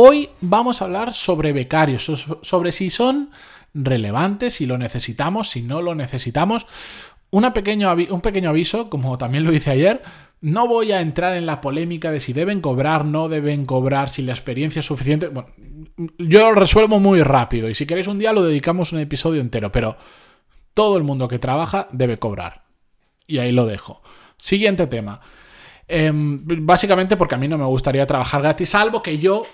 Hoy vamos a hablar sobre becarios, sobre si son relevantes, si lo necesitamos, si no lo necesitamos. un pequeño aviso, como también lo hice ayer, no voy a entrar en la polémica de si deben cobrar, no deben cobrar, si la experiencia es suficiente. Bueno, yo lo resuelvo muy rápido y si queréis un día lo dedicamos un episodio entero, pero todo el mundo que trabaja debe cobrar. Y ahí lo dejo. Siguiente tema. Em, básicamente porque a mí no me gustaría trabajar gratis, salvo que yo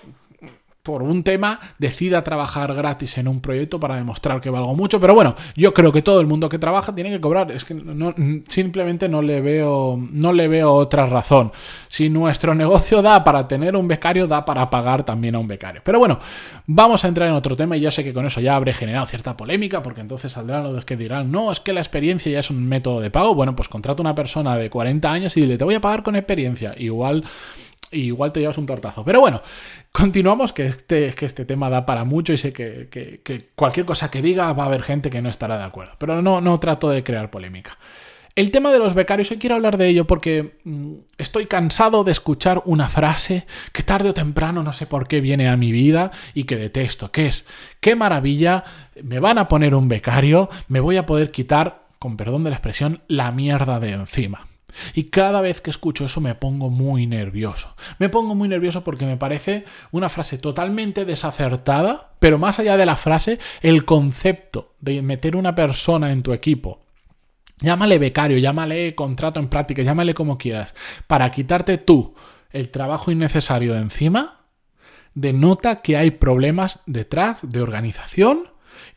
por un tema decida trabajar gratis en un proyecto para demostrar que valgo mucho. Pero bueno, yo creo que todo el mundo que trabaja tiene que cobrar. Es que no, simplemente no le veo, no le veo otra razón. Si nuestro negocio da para tener un becario, da para pagar también a un becario. Pero bueno, vamos a entrar en otro tema y yo sé que con eso ya habré generado cierta polémica, porque entonces saldrán los que dirán, no, es que la experiencia ya es un método de pago. Bueno, pues contrata una persona de 40 años y dile, te voy a pagar con experiencia. Igual igual te llevas un tortazo. Pero bueno, continuamos, que este, que este tema da para mucho y sé que, cualquier cosa que diga va a haber gente que no estará de acuerdo. Pero no, no trato de crear polémica. El tema de los becarios, hoy quiero hablar de ello porque mm, estoy cansado de escuchar una frase que tarde o temprano no sé por qué viene a mi vida y que detesto, que es, qué maravilla, me van a poner un becario, me voy a poder quitar, con perdón de la expresión, la mierda de encima. Y cada vez que escucho eso me pongo muy nervioso. Me pongo muy nervioso porque me parece una frase totalmente desacertada, pero más allá de la frase, el concepto de meter una persona en tu equipo Llámale becario, llámale contrato en práctica, llámale como quieras, para quitarte tú el trabajo innecesario de encima, denota que hay problemas detrás de organización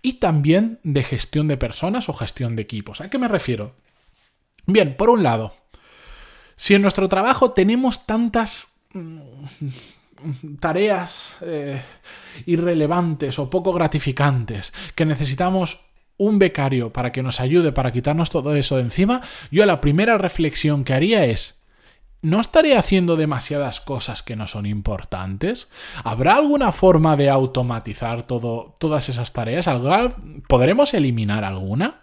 y también de gestión de personas o gestión de equipos. ¿A qué me refiero? Bien, por un lado, si en nuestro trabajo tenemos tantas mm, tareas eh, irrelevantes o poco gratificantes que necesitamos un becario para que nos ayude para quitarnos todo eso de encima, yo la primera reflexión que haría es, ¿no estaré haciendo demasiadas cosas que no son importantes? ¿Habrá alguna forma de automatizar todo, todas esas tareas? ¿Podremos eliminar alguna?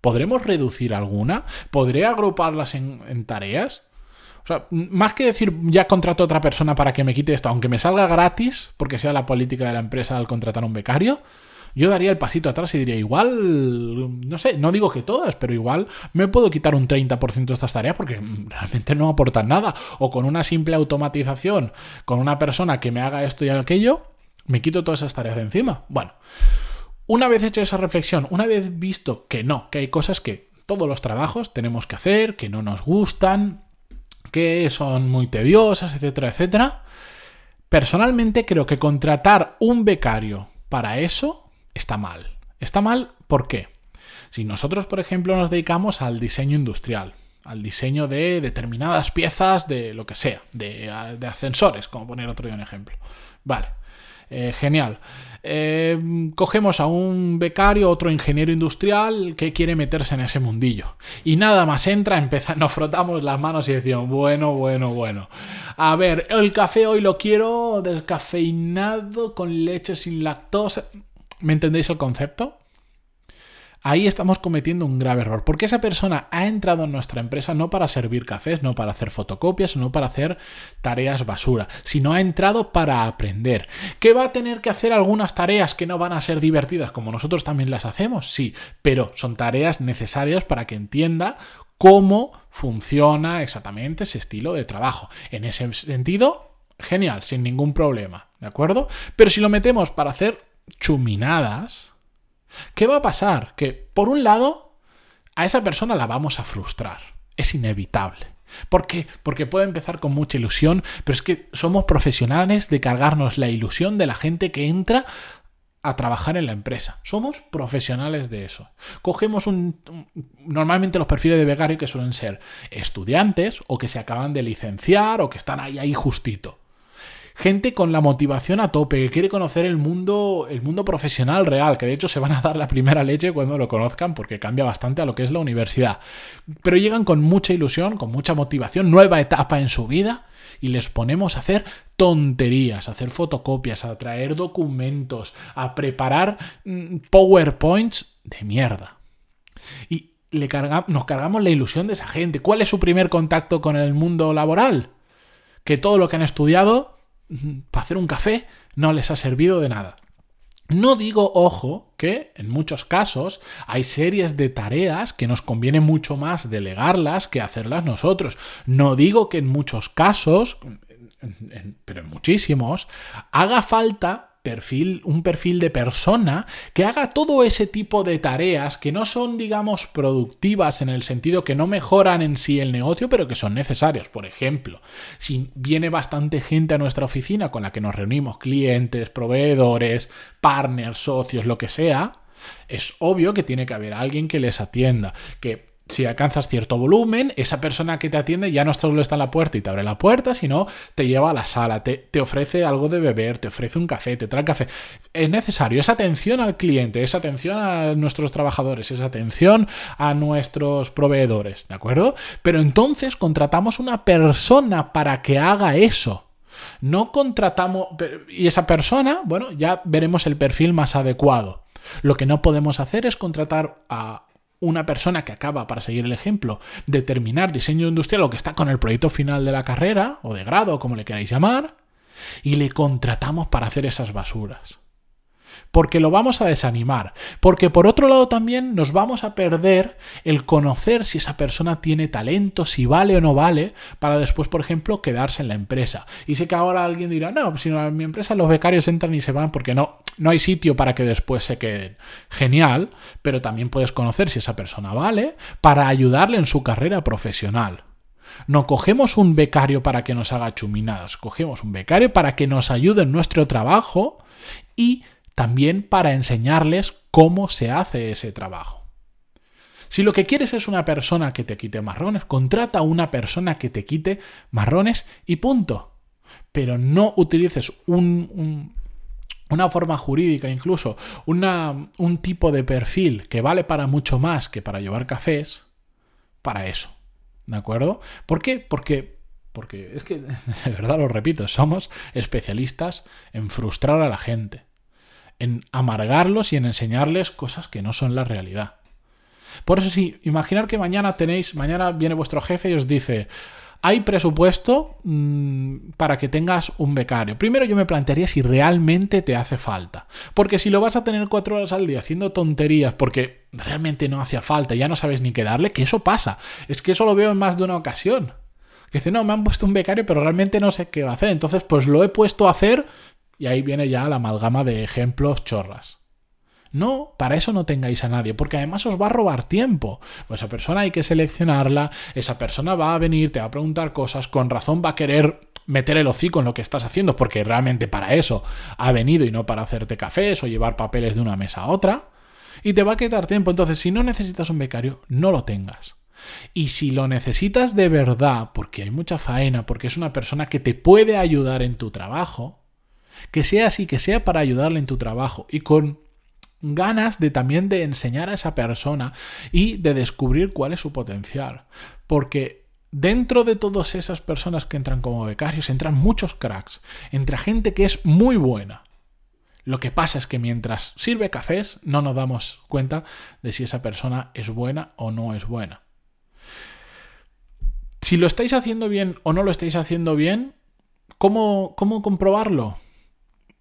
¿Podremos reducir alguna? ¿Podré agruparlas en tareas? O sea, más que decir ya contrato a otra persona para que me quite esto, aunque me salga gratis, porque sea la política de la empresa al contratar un becario, yo daría el pasito atrás y diría, igual, no sé, no digo que todas, pero igual me puedo quitar un 30% de estas tareas porque realmente no aportan nada. O con una simple automatización, con una persona que me haga esto y aquello, me quito todas esas tareas de encima. Bueno, una vez hecho esa reflexión, una vez visto que no, que hay cosas que todos los trabajos tenemos que hacer, que no nos gustan, que son muy tediosas, etcétera, etcétera. Personalmente creo que contratar un becario para eso está mal. Está mal, ¿por qué? Si nosotros, por ejemplo, nos dedicamos al diseño industrial, al diseño de determinadas piezas de lo que sea, de, de ascensores, como poner otro día un ejemplo. Vale, eh, genial. Eh, cogemos a un becario, otro ingeniero industrial que quiere meterse en ese mundillo. Y nada más entra, empieza, nos frotamos las manos y decimos, bueno, bueno, bueno. A ver, el café hoy lo quiero descafeinado con leche sin lactosa. ¿Me entendéis el concepto? Ahí estamos cometiendo un grave error, porque esa persona ha entrado en nuestra empresa no para servir cafés, no para hacer fotocopias, no para hacer tareas basura, sino ha entrado para aprender. ¿Que va a tener que hacer algunas tareas que no van a ser divertidas como nosotros también las hacemos? Sí, pero son tareas necesarias para que entienda cómo funciona exactamente ese estilo de trabajo. En ese sentido, genial, sin ningún problema, ¿de acuerdo? Pero si lo metemos para hacer chuminadas, ¿Qué va a pasar? Que, por un lado, a esa persona la vamos a frustrar. Es inevitable. ¿Por qué? Porque puede empezar con mucha ilusión, pero es que somos profesionales de cargarnos la ilusión de la gente que entra a trabajar en la empresa. Somos profesionales de eso. Cogemos un, normalmente los perfiles de becario que suelen ser estudiantes o que se acaban de licenciar o que están ahí ahí justito. Gente con la motivación a tope, que quiere conocer el mundo, el mundo profesional real, que de hecho se van a dar la primera leche cuando lo conozcan, porque cambia bastante a lo que es la universidad. Pero llegan con mucha ilusión, con mucha motivación, nueva etapa en su vida, y les ponemos a hacer tonterías, a hacer fotocopias, a traer documentos, a preparar mm, PowerPoints de mierda. Y le nos cargamos la ilusión de esa gente. ¿Cuál es su primer contacto con el mundo laboral? Que todo lo que han estudiado para hacer un café no les ha servido de nada. No digo, ojo, que en muchos casos hay series de tareas que nos conviene mucho más delegarlas que hacerlas nosotros. No digo que en muchos casos, pero en muchísimos, haga falta perfil, un perfil de persona que haga todo ese tipo de tareas que no son, digamos, productivas en el sentido que no mejoran en sí el negocio, pero que son necesarios. Por ejemplo, si viene bastante gente a nuestra oficina con la que nos reunimos, clientes, proveedores, partners, socios, lo que sea, es obvio que tiene que haber alguien que les atienda, que si alcanzas cierto volumen, esa persona que te atiende ya no solo está en la puerta y te abre la puerta, sino te lleva a la sala, te, te, ofrece algo de beber, te ofrece un café, te trae café. Es necesario esa atención al cliente, esa atención a nuestros trabajadores, esa atención a nuestros proveedores, ¿de acuerdo? Pero entonces contratamos una persona para que haga eso. No contratamos... Y esa persona, bueno, ya veremos el perfil más adecuado. Lo que no podemos hacer es contratar a una persona que acaba, para seguir el ejemplo, de terminar diseño industrial o que está con el proyecto final de la carrera o de grado, como le queráis llamar, y le contratamos para hacer esas basuras porque lo vamos a desanimar, porque por otro lado también nos vamos a perder el conocer si esa persona tiene talento, si vale o no vale, para después, por ejemplo, quedarse en la empresa. Y sé que ahora alguien dirá, no, si en mi empresa los becarios entran y se van porque no, no hay sitio para que después se queden. Genial, pero también puedes conocer si esa persona vale para ayudarle en su carrera profesional. No cogemos un becario para que nos haga chuminadas, cogemos un becario para que nos ayude en nuestro trabajo y también para enseñarles cómo se hace ese trabajo. Si lo que quieres es una persona que te quite marrones, contrata a una persona que te quite marrones y punto. Pero no utilices un, una forma jurídica, incluso un tipo de perfil que vale para mucho más que para llevar cafés, para eso. ¿De acuerdo? ¿Por qué? Porque, porque es que, de verdad lo repito, somos especialistas en frustrar a la gente en amargarlos y en enseñarles cosas que no son la realidad. Por eso sí, imaginar que mañana tenéis, mañana viene vuestro jefe y os dice, hay presupuesto mmm, para que tengas un becario. Primero yo me plantearía si realmente te hace falta. Porque si lo vas a tener cuatro horas al día haciendo tonterías porque realmente no hacía falta, ya no sabes ni qué darle, que eso pasa. Es que eso lo veo en más de una ocasión. Que dice, no, me han puesto un becario, pero realmente no sé qué va a hacer. Entonces, pues lo he puesto a hacer y ahí viene ya la amalgama de ejemplos chorras. No, para eso no tengáis a nadie, porque además os va a robar tiempo. Pues esa persona hay que seleccionarla, esa persona va a venir, te va a preguntar cosas, con razón va a querer meter el hocico en lo que estás haciendo, porque realmente para eso ha venido y no para hacerte cafés o llevar papeles de una mesa a otra. Y te va a quitar tiempo. Entonces, si no necesitas un becario, no lo tengas. Y si lo necesitas de verdad, porque hay mucha faena, porque es una persona que te puede ayudar en tu trabajo, que sea así, que sea para ayudarle en tu trabajo y con ganas de también de enseñar a esa persona y de descubrir cuál es su potencial. Porque dentro de todas esas personas que entran como becarios entran muchos cracks, entra gente que es muy buena. Lo que pasa es que mientras sirve cafés no nos damos cuenta de si esa persona es buena o no es buena. Si lo estáis haciendo bien o no lo estáis haciendo bien, ¿cómo, cómo comprobarlo?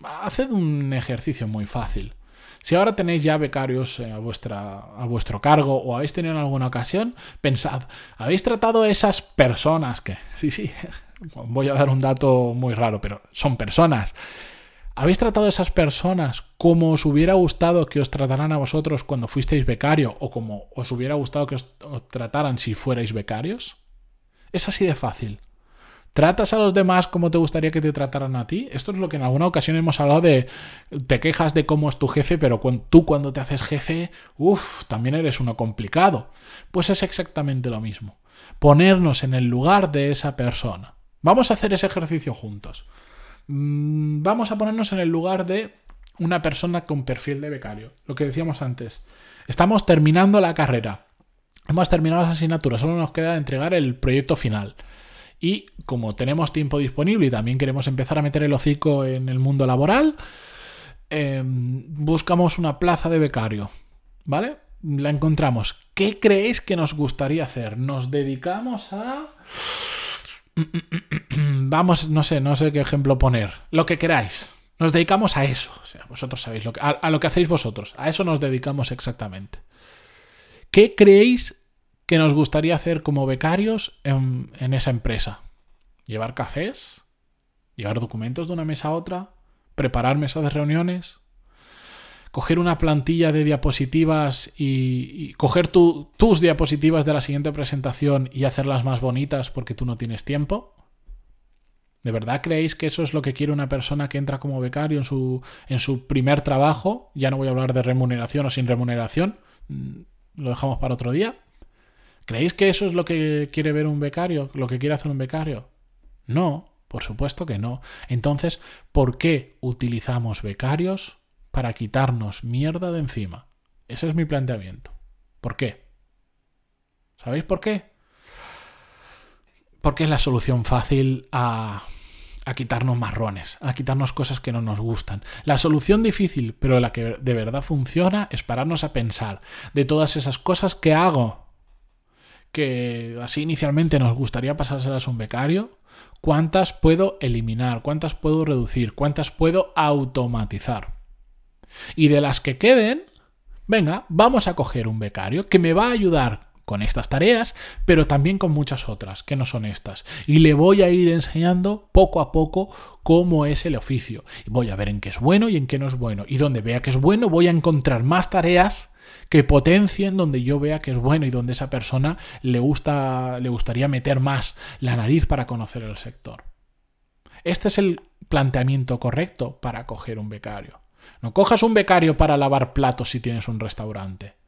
Haced un ejercicio muy fácil. Si ahora tenéis ya becarios eh, a, vuestra, a vuestro cargo o habéis tenido en alguna ocasión, pensad, ¿habéis tratado a esas personas que, sí, sí, voy a dar un dato muy raro, pero son personas. ¿Habéis tratado a esas personas como os hubiera gustado que os trataran a vosotros cuando fuisteis becario o como os hubiera gustado que os trataran si fuerais becarios? Es así de fácil. ¿Tratas a los demás como te gustaría que te trataran a ti? Esto es lo que en alguna ocasión hemos hablado de te quejas de cómo es tu jefe, pero tú cuando te haces jefe, uff, también eres uno complicado. Pues es exactamente lo mismo. Ponernos en el lugar de esa persona. Vamos a hacer ese ejercicio juntos. mm, vamos a ponernos en el lugar de una persona con perfil de becario. Lo que decíamos antes. Estamos terminando la carrera. Hemos terminado las asignaturas, solo nos queda entregar el proyecto final. Y como tenemos tiempo disponible y también queremos empezar a meter el hocico en el mundo laboral, em, buscamos una plaza de becario. ¿Vale? La encontramos. ¿Qué creéis que nos gustaría hacer? Nos dedicamos a... Vamos, no sé, no sé qué ejemplo poner. Lo que queráis. Nos dedicamos a eso. O sea, vosotros sabéis lo que, a, lo que hacéis vosotros. A eso nos dedicamos exactamente. ¿Qué creéis que nos gustaría hacer como becarios en, en esa empresa? ¿Llevar cafés? ¿Llevar documentos de una mesa a otra? ¿Preparar mesas de reuniones? coger una plantilla de diapositivas y, coger tus diapositivas de la siguiente presentación y hacerlas más bonitas porque tú no tienes tiempo? ¿De verdad creéis que eso es lo que quiere una persona que entra como becario en su, en su primer trabajo? Ya no voy a hablar de remuneración o sin remuneración, mm, lo dejamos para otro día. ¿Creéis que eso es lo que quiere ver un becario, lo que quiere hacer un becario? No, por supuesto que no. Entonces, ¿por qué utilizamos becarios para quitarnos mierda de encima? Ese es mi planteamiento. ¿Por qué? ¿Sabéis por qué? porque es la solución fácil a, a quitarnos marrones, a quitarnos cosas que no nos gustan. La solución difícil, pero la que de verdad funciona, es pararnos a pensar de todas esas cosas que hago, que así inicialmente nos gustaría pasárselas a un becario, cuántas puedo eliminar, cuántas puedo reducir, cuántas puedo automatizar. Y de las que queden, venga, vamos a coger un becario que me va a ayudar con estas tareas, pero también con muchas otras que no son estas. Y le voy a ir enseñando poco a poco cómo es el oficio. Voy a ver en qué es bueno y en qué no es bueno. Y donde vea que es bueno, voy a encontrar más tareas que potencien donde yo vea que es bueno y donde esa persona le gusta le gustaría meter más la nariz para conocer el sector. Este es el planteamiento correcto para coger un becario. No cojas un becario para lavar platos si tienes un restaurante.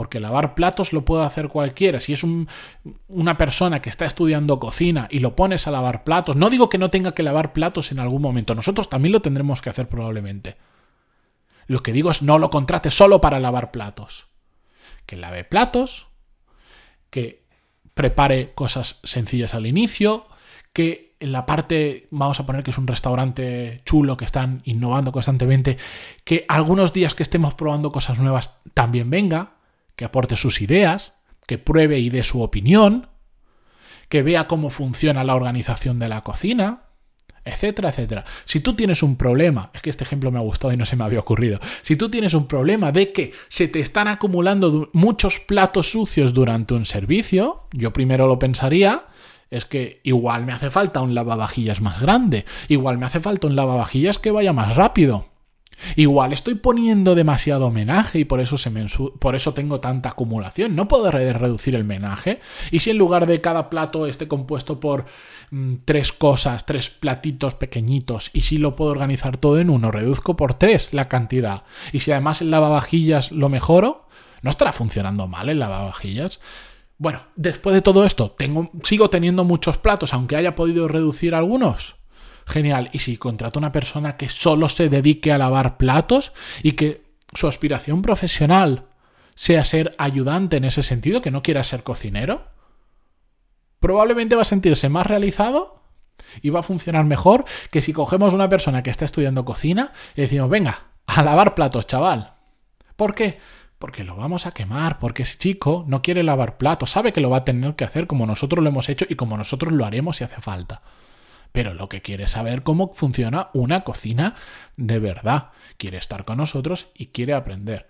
Porque lavar platos lo puede hacer cualquiera. Si es una persona que está estudiando cocina y lo pones a lavar platos, no digo que no tenga que lavar platos en algún momento, nosotros también lo tendremos que hacer probablemente. Lo que digo es no lo contrate solo para lavar platos. Que lave platos, que prepare cosas sencillas al inicio, que en la parte, vamos a poner que es un restaurante chulo, que están innovando constantemente, que algunos días que estemos probando cosas nuevas también venga, que aporte sus ideas, que pruebe y dé su opinión, que vea cómo funciona la organización de la cocina, etcétera, etcétera. Si tú tienes un problema, es que este ejemplo me ha gustado y no se me había ocurrido, si tú tienes un problema de que se te están acumulando muchos platos sucios durante un servicio, yo primero lo pensaría, es que igual me hace falta un lavavajillas más grande, igual me hace falta un lavavajillas que vaya más rápido. Igual estoy poniendo demasiado homenaje y por eso, se por eso tengo tanta acumulación. No puedo reducir el menaje. Y si en lugar de cada plato esté compuesto por mm, tres cosas, tres platitos pequeñitos, y si lo puedo organizar todo en uno, reduzco por tres la cantidad. Y si además el lavavajillas lo mejoro, ¿no estará funcionando mal el lavavajillas? Bueno, después de todo esto, tengo, sigo teniendo muchos platos, aunque haya podido reducir algunos. Genial. Y si contrato a una persona que solo se dedique a lavar platos y que su aspiración profesional sea ser ayudante en ese sentido, que no quiera ser cocinero, probablemente va a sentirse más realizado y va a funcionar mejor que si cogemos una persona que está estudiando cocina y decimos, venga, a lavar platos, chaval. ¿Por qué? Porque lo vamos a quemar, porque ese chico no quiere lavar platos, sabe que lo va a tener que hacer como nosotros lo hemos hecho y como nosotros lo haremos si hace falta pero lo que quiere es saber cómo funciona una cocina de verdad. Quiere estar con nosotros y quiere aprender.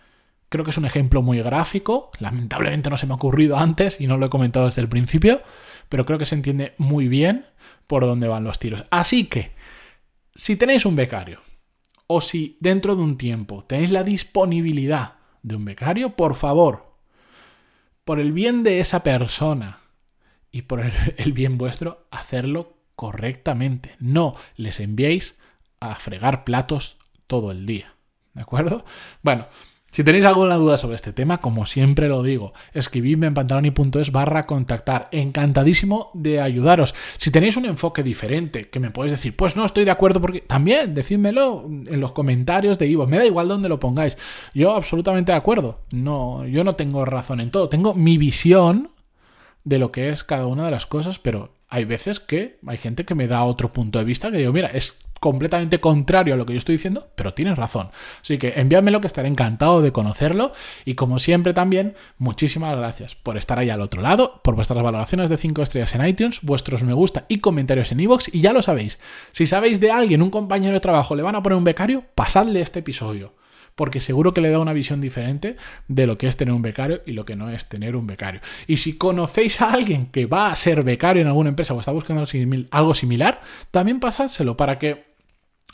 Creo que es un ejemplo muy gráfico, lamentablemente no se me ha ocurrido antes y no lo he comentado desde el principio, pero creo que se entiende muy bien por dónde van los tiros. Así que, si tenéis un becario o si dentro de un tiempo tenéis la disponibilidad de un becario, por favor, por el bien de esa persona y por el, bien vuestro, hacerlo correctamente. No les enviéis a fregar platos todo el día. ¿De acuerdo? Bueno, Si tenéis alguna duda sobre este tema, como siempre lo digo, escribidme en pantaloni.es barra contactar. Encantadísimo de ayudaros. Si tenéis un enfoque diferente, que me podéis decir, pues no estoy de acuerdo, porque también decídmelo en los comentarios de Ivo. Me da igual dónde lo pongáis. Yo absolutamente de acuerdo. No, yo no tengo razón en todo. Tengo mi visión de lo que es cada una de las cosas, pero hay veces que hay gente que me da otro punto de vista que digo, mira, es completamente contrario a lo que yo estoy diciendo, pero tienes razón. Así que envíamelo que estaré encantado de conocerlo. Y como siempre también, muchísimas gracias por estar ahí al otro lado, por vuestras valoraciones de 5 estrellas en iTunes, vuestros me gusta y comentarios en iVoox. Y ya lo sabéis, si sabéis de alguien, un compañero de trabajo, le van a poner un becario, pasadle este episodio porque seguro que le da una visión diferente de lo que es tener un becario y lo que no es tener un becario. Y si conocéis a alguien que va a ser becario en alguna empresa o está buscando algo similar, también pasádselo para que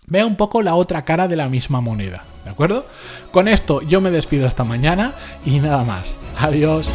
vea un poco la otra cara de la misma moneda. ¿De acuerdo? Con esto yo me despido esta mañana y nada más. Adiós.